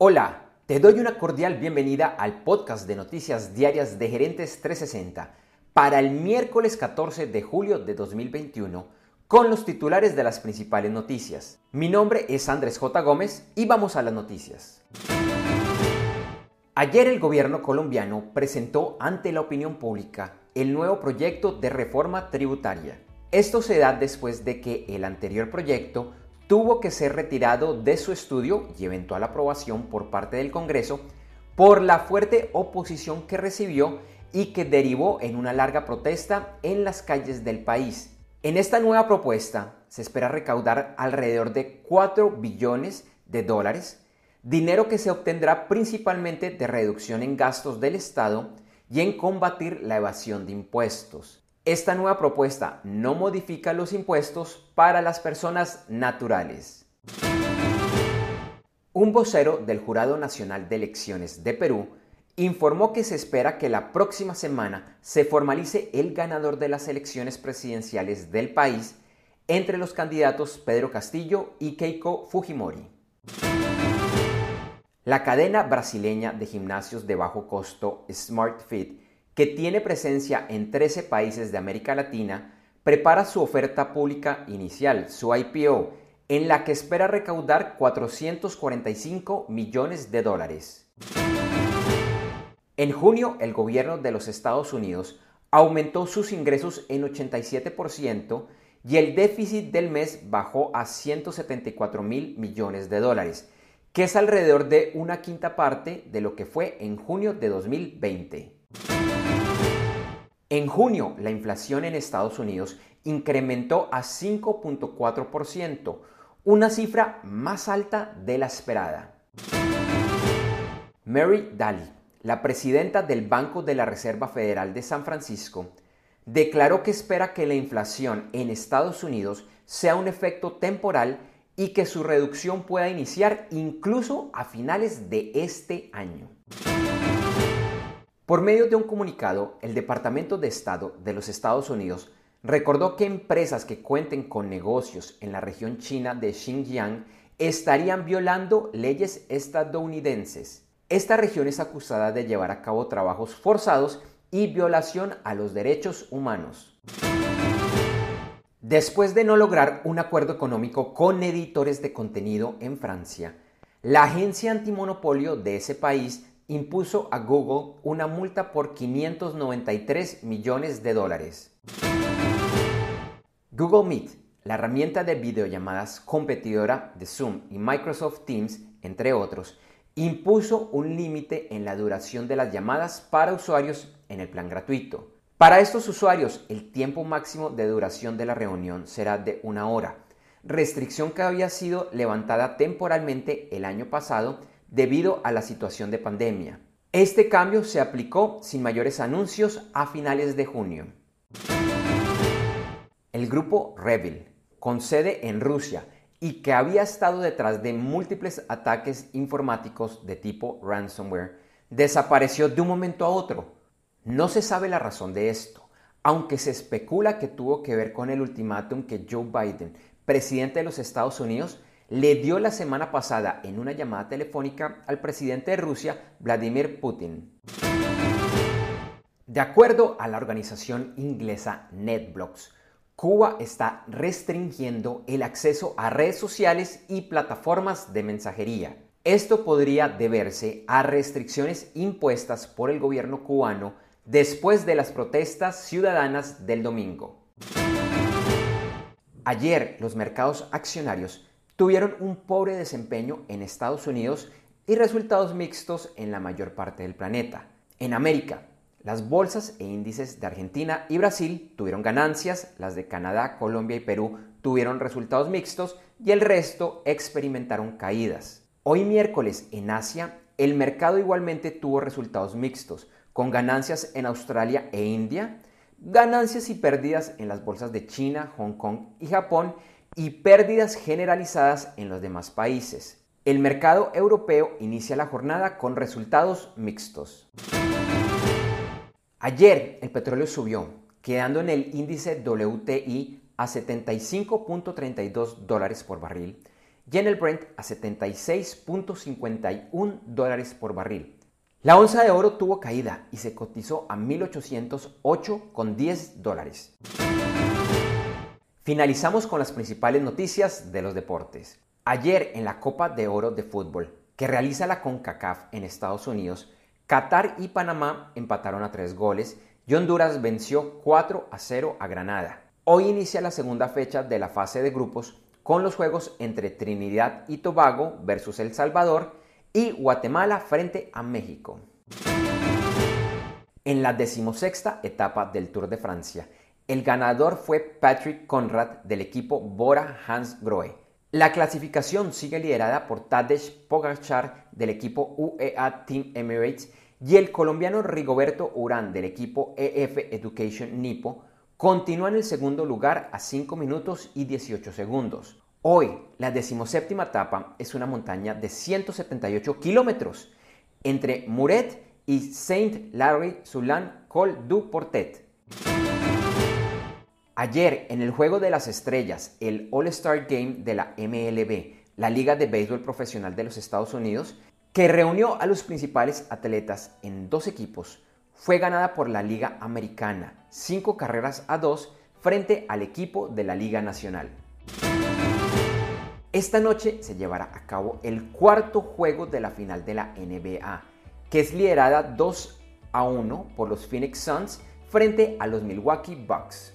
Hola, te doy una cordial bienvenida al podcast de noticias diarias de Gerentes 360 para el miércoles 14 de julio de 2021 con los titulares de las principales noticias. Mi nombre es Andrés J. Gómez y vamos a las noticias. Ayer el gobierno colombiano presentó ante la opinión pública el nuevo proyecto de reforma tributaria. Esto se da después de que el anterior proyecto tuvo que ser retirado de su estudio y eventual aprobación por parte del Congreso por la fuerte oposición que recibió y que derivó en una larga protesta en las calles del país. En esta nueva propuesta se espera recaudar alrededor de 4 billones de dólares, dinero que se obtendrá principalmente de reducción en gastos del Estado y en combatir la evasión de impuestos. Esta nueva propuesta no modifica los impuestos para las personas naturales. Un vocero del Jurado Nacional de Elecciones de Perú informó que se espera que la próxima semana se formalice el ganador de las elecciones presidenciales del país entre los candidatos Pedro Castillo y Keiko Fujimori. La cadena brasileña de gimnasios de bajo costo SmartFit que tiene presencia en 13 países de América Latina, prepara su oferta pública inicial, su IPO, en la que espera recaudar 445 millones de dólares. En junio, el gobierno de los Estados Unidos aumentó sus ingresos en 87% y el déficit del mes bajó a 174 mil millones de dólares, que es alrededor de una quinta parte de lo que fue en junio de 2020. En junio, la inflación en Estados Unidos incrementó a 5.4%, una cifra más alta de la esperada. Mary Daly, la presidenta del Banco de la Reserva Federal de San Francisco, declaró que espera que la inflación en Estados Unidos sea un efecto temporal y que su reducción pueda iniciar incluso a finales de este año. Por medio de un comunicado, el Departamento de Estado de los Estados Unidos recordó que empresas que cuenten con negocios en la región china de Xinjiang estarían violando leyes estadounidenses. Esta región es acusada de llevar a cabo trabajos forzados y violación a los derechos humanos. Después de no lograr un acuerdo económico con editores de contenido en Francia, la agencia antimonopolio de ese país impuso a Google una multa por 593 millones de dólares. Google Meet, la herramienta de videollamadas competidora de Zoom y Microsoft Teams, entre otros, impuso un límite en la duración de las llamadas para usuarios en el plan gratuito. Para estos usuarios, el tiempo máximo de duración de la reunión será de una hora, restricción que había sido levantada temporalmente el año pasado debido a la situación de pandemia. Este cambio se aplicó sin mayores anuncios a finales de junio. El grupo Revil, con sede en Rusia y que había estado detrás de múltiples ataques informáticos de tipo ransomware, desapareció de un momento a otro. No se sabe la razón de esto, aunque se especula que tuvo que ver con el ultimátum que Joe Biden, presidente de los Estados Unidos, le dio la semana pasada en una llamada telefónica al presidente de Rusia, Vladimir Putin. De acuerdo a la organización inglesa NetBlocks, Cuba está restringiendo el acceso a redes sociales y plataformas de mensajería. Esto podría deberse a restricciones impuestas por el gobierno cubano después de las protestas ciudadanas del domingo. Ayer los mercados accionarios tuvieron un pobre desempeño en Estados Unidos y resultados mixtos en la mayor parte del planeta. En América, las bolsas e índices de Argentina y Brasil tuvieron ganancias, las de Canadá, Colombia y Perú tuvieron resultados mixtos y el resto experimentaron caídas. Hoy miércoles en Asia, el mercado igualmente tuvo resultados mixtos, con ganancias en Australia e India, ganancias y pérdidas en las bolsas de China, Hong Kong y Japón y pérdidas generalizadas en los demás países. El mercado europeo inicia la jornada con resultados mixtos. Ayer el petróleo subió, quedando en el índice WTI a 75.32 dólares por barril y en el Brent a 76.51 dólares por barril. La onza de oro tuvo caída y se cotizó a 1.808,10 dólares. Finalizamos con las principales noticias de los deportes. Ayer en la Copa de Oro de Fútbol, que realiza la CONCACAF en Estados Unidos, Qatar y Panamá empataron a tres goles y Honduras venció 4 a 0 a Granada. Hoy inicia la segunda fecha de la fase de grupos con los juegos entre Trinidad y Tobago versus El Salvador y Guatemala frente a México. En la decimosexta etapa del Tour de Francia, el ganador fue Patrick Conrad del equipo Bora Hans Grohe. La clasificación sigue liderada por Tadej Pogacar del equipo UEA Team Emirates y el colombiano Rigoberto Urán del equipo EF Education Nipo continúa en el segundo lugar a 5 minutos y 18 segundos. Hoy, la decimoséptima etapa es una montaña de 178 kilómetros entre Muret y Saint-Larry-Soulan-Col du Portet. Ayer, en el Juego de las Estrellas, el All-Star Game de la MLB, la Liga de Béisbol Profesional de los Estados Unidos, que reunió a los principales atletas en dos equipos, fue ganada por la Liga Americana, cinco carreras a dos, frente al equipo de la Liga Nacional. Esta noche se llevará a cabo el cuarto juego de la final de la NBA, que es liderada 2 a 1 por los Phoenix Suns frente a los Milwaukee Bucks.